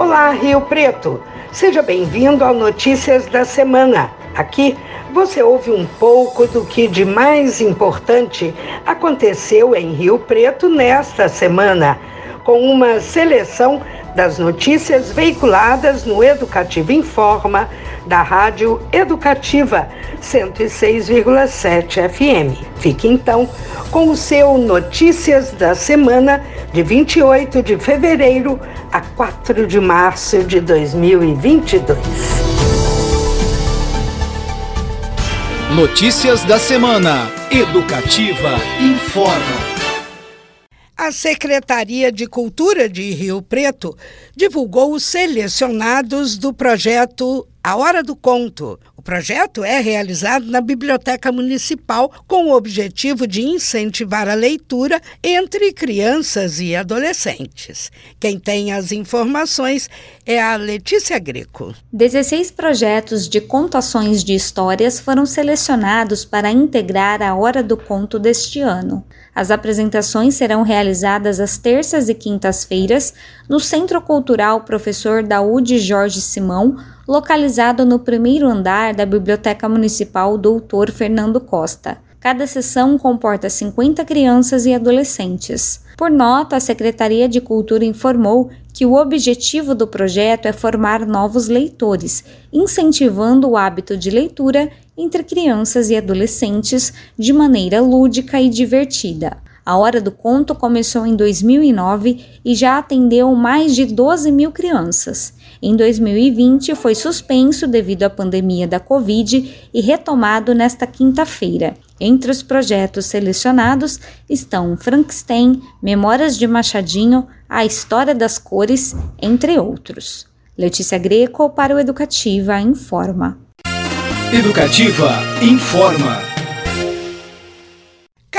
Olá, Rio Preto. Seja bem-vindo ao Notícias da Semana. Aqui você ouve um pouco do que de mais importante aconteceu em Rio Preto nesta semana, com uma seleção das notícias veiculadas no Educativo Informa da Rádio Educativa 106,7 FM. Fique então com o seu Notícias da Semana de 28 de fevereiro a 4 de março de 2022. Notícias da Semana. Educativa informa. A Secretaria de Cultura de Rio Preto divulgou os selecionados do projeto A Hora do Conto. O projeto é realizado na Biblioteca Municipal com o objetivo de incentivar a leitura entre crianças e adolescentes. Quem tem as informações é a Letícia Greco. 16 projetos de contações de histórias foram selecionados para integrar a Hora do Conto deste ano. As apresentações serão realizadas às terças e quintas-feiras no Centro Cultural Professor Daúde Jorge Simão, localizado no primeiro andar da Biblioteca Municipal Doutor Fernando Costa. Cada sessão comporta 50 crianças e adolescentes. Por nota, a Secretaria de Cultura informou que o objetivo do projeto é formar novos leitores, incentivando o hábito de leitura entre crianças e adolescentes de maneira lúdica e divertida. A Hora do Conto começou em 2009 e já atendeu mais de 12 mil crianças. Em 2020 foi suspenso devido à pandemia da Covid e retomado nesta quinta-feira. Entre os projetos selecionados estão Frankenstein, Memórias de Machadinho, A História das Cores, entre outros. Letícia Greco para o Educativa Informa. Educativa Informa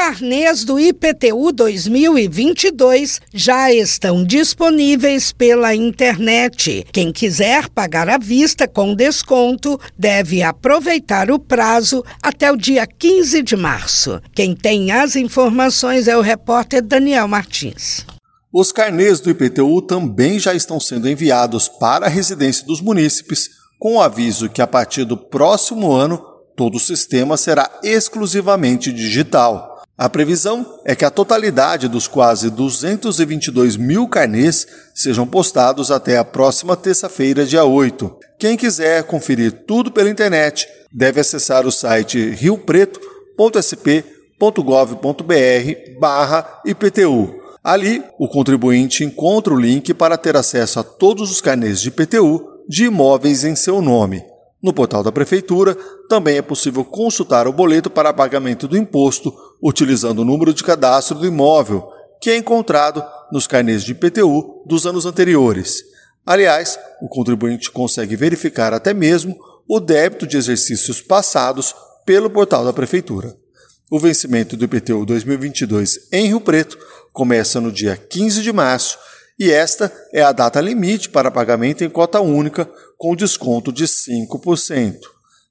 carnês do IPTU 2022 já estão disponíveis pela internet. Quem quiser pagar à vista com desconto deve aproveitar o prazo até o dia 15 de março. Quem tem as informações é o repórter Daniel Martins. Os carnês do IPTU também já estão sendo enviados para a residência dos munícipes, com o aviso que a partir do próximo ano todo o sistema será exclusivamente digital. A previsão é que a totalidade dos quase 222 mil carnês sejam postados até a próxima terça-feira, dia 8. Quem quiser conferir tudo pela internet deve acessar o site riopreto.sp.gov.br barra IPTU. Ali, o contribuinte encontra o link para ter acesso a todos os carnês de IPTU de imóveis em seu nome. No portal da Prefeitura, também é possível consultar o boleto para pagamento do imposto utilizando o número de cadastro do imóvel, que é encontrado nos carnês de IPTU dos anos anteriores. Aliás, o contribuinte consegue verificar até mesmo o débito de exercícios passados pelo portal da Prefeitura. O vencimento do IPTU 2022 em Rio Preto começa no dia 15 de março e esta é a data limite para pagamento em cota única com desconto de 5%.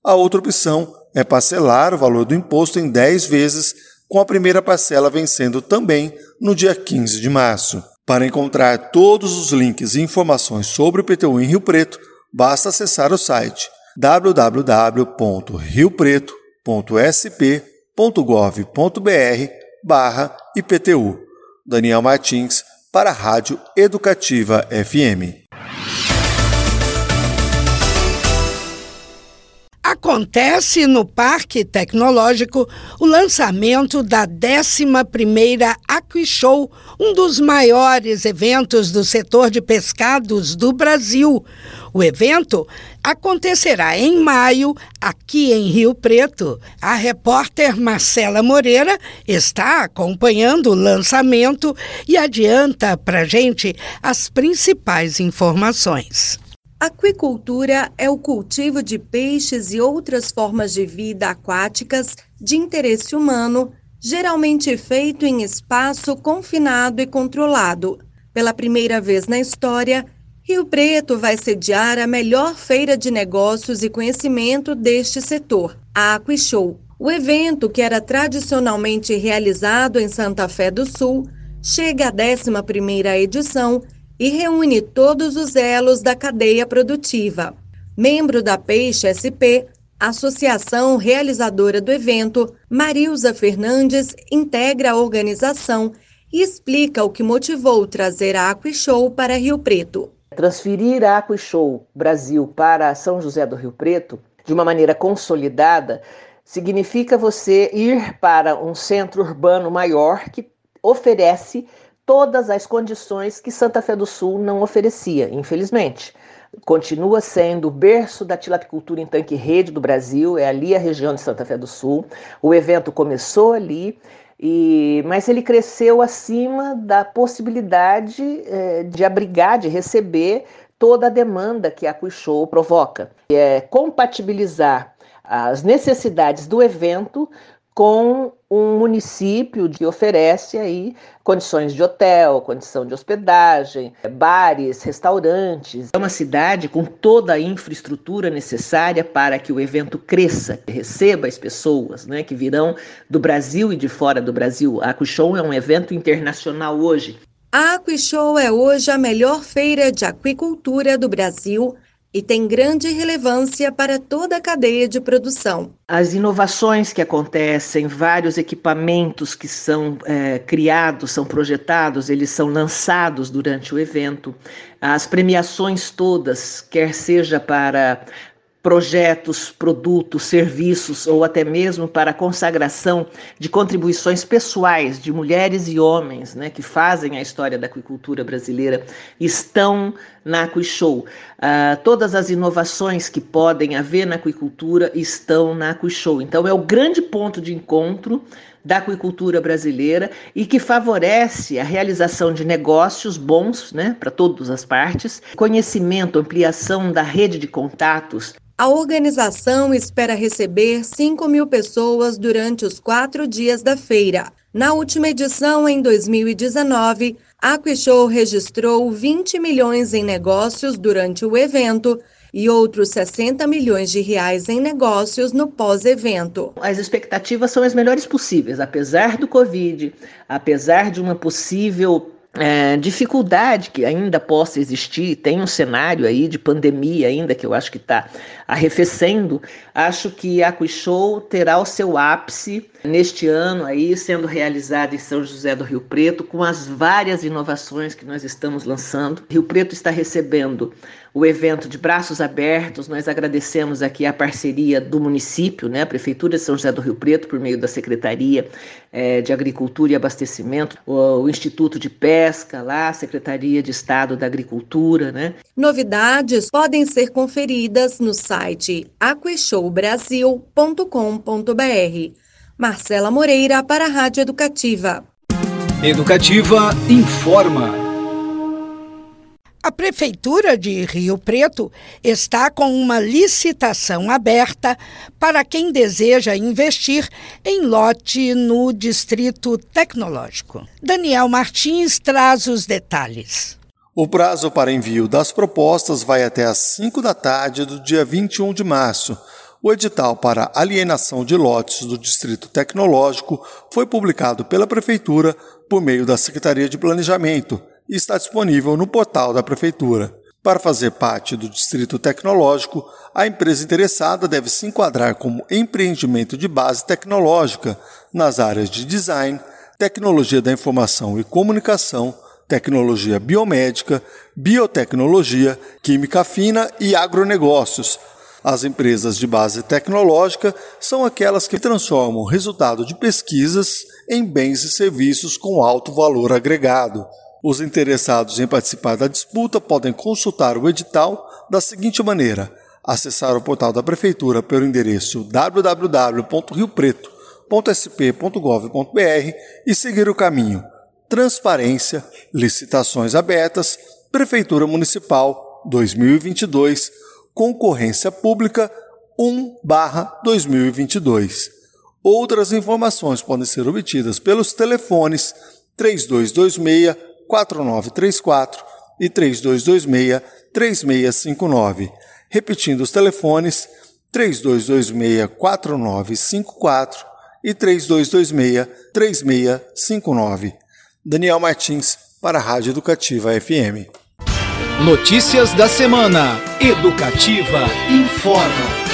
A outra opção é parcelar o valor do imposto em 10 vezes, com a primeira parcela vencendo também no dia 15 de março. Para encontrar todos os links e informações sobre o IPTU em Rio Preto, basta acessar o site www.riopreto.sp.gov.br IPTU. Daniel Martins, para a Rádio Educativa FM. Acontece no Parque Tecnológico o lançamento da 11ª AquiShow, um dos maiores eventos do setor de pescados do Brasil. O evento acontecerá em maio, aqui em Rio Preto. A repórter Marcela Moreira está acompanhando o lançamento e adianta para gente as principais informações. Aquicultura é o cultivo de peixes e outras formas de vida aquáticas de interesse humano, geralmente feito em espaço confinado e controlado. Pela primeira vez na história, Rio Preto vai sediar a melhor feira de negócios e conhecimento deste setor, a Aquishow. O evento, que era tradicionalmente realizado em Santa Fé do Sul, chega à 11ª edição e reúne todos os elos da cadeia produtiva. Membro da Peixe SP, associação realizadora do evento, Marilza Fernandes integra a organização e explica o que motivou trazer a Aquishow para Rio Preto. Transferir a Aquishow Brasil para São José do Rio Preto de uma maneira consolidada significa você ir para um centro urbano maior que oferece todas as condições que Santa Fé do Sul não oferecia, infelizmente continua sendo o berço da tilapicultura em tanque rede do Brasil, é ali a região de Santa Fé do Sul. O evento começou ali, e, mas ele cresceu acima da possibilidade é, de abrigar, de receber toda a demanda que a Cuixou provoca. É compatibilizar as necessidades do evento com um município que oferece aí condições de hotel, condição de hospedagem, bares, restaurantes. É uma cidade com toda a infraestrutura necessária para que o evento cresça, receba as pessoas né, que virão do Brasil e de fora do Brasil. A Acuixon é um evento internacional hoje. A Aquishow é hoje a melhor feira de aquicultura do Brasil e tem grande relevância para toda a cadeia de produção. As inovações que acontecem, vários equipamentos que são é, criados, são projetados, eles são lançados durante o evento. As premiações todas, quer seja para projetos, produtos, serviços ou até mesmo para a consagração de contribuições pessoais de mulheres e homens né, que fazem a história da aquicultura brasileira estão na Aquishow. Uh, todas as inovações que podem haver na aquicultura estão na Aquishow. Então é o grande ponto de encontro da aquicultura brasileira e que favorece a realização de negócios bons né, para todas as partes, conhecimento, ampliação da rede de contatos a organização espera receber 5 mil pessoas durante os quatro dias da feira. Na última edição, em 2019, a Aquishow registrou 20 milhões em negócios durante o evento e outros 60 milhões de reais em negócios no pós-evento. As expectativas são as melhores possíveis, apesar do Covid, apesar de uma possível é, dificuldade que ainda possa existir, tem um cenário aí de pandemia ainda que eu acho que está arrefecendo, acho que a Show terá o seu ápice neste ano aí sendo realizado em São José do Rio Preto com as várias inovações que nós estamos lançando. Rio Preto está recebendo o evento de braços abertos. Nós agradecemos aqui a parceria do município, né, a Prefeitura de São José do Rio Preto, por meio da Secretaria é, de Agricultura e Abastecimento, o, o, Instituto de Pesca, lá, a Secretaria de Estado da Agricultura. Né. Novidades podem ser conferidas no site aquishowbrasil.com.br. Marcela Moreira para a Rádio Educativa. Educativa informa. A Prefeitura de Rio Preto está com uma licitação aberta para quem deseja investir em lote no Distrito Tecnológico. Daniel Martins traz os detalhes. O prazo para envio das propostas vai até às 5 da tarde do dia 21 de março. O edital para alienação de lotes do Distrito Tecnológico foi publicado pela Prefeitura por meio da Secretaria de Planejamento e está disponível no portal da Prefeitura. Para fazer parte do Distrito Tecnológico, a empresa interessada deve se enquadrar como empreendimento de base tecnológica nas áreas de design, tecnologia da informação e comunicação, tecnologia biomédica, biotecnologia, química fina e agronegócios. As empresas de base tecnológica são aquelas que transformam o resultado de pesquisas em bens e serviços com alto valor agregado. Os interessados em participar da disputa podem consultar o edital da seguinte maneira: acessar o portal da Prefeitura pelo endereço www.riopreto.sp.gov.br e seguir o caminho Transparência, Licitações Abertas, Prefeitura Municipal 2022, Concorrência Pública 1/2022. Outras informações podem ser obtidas pelos telefones 3226 4934 e 3226 3659. Repetindo os telefones 3226 4954 e 3226 3659. Daniel Martins para a Rádio Educativa FM. Notícias da semana. Educativa informa.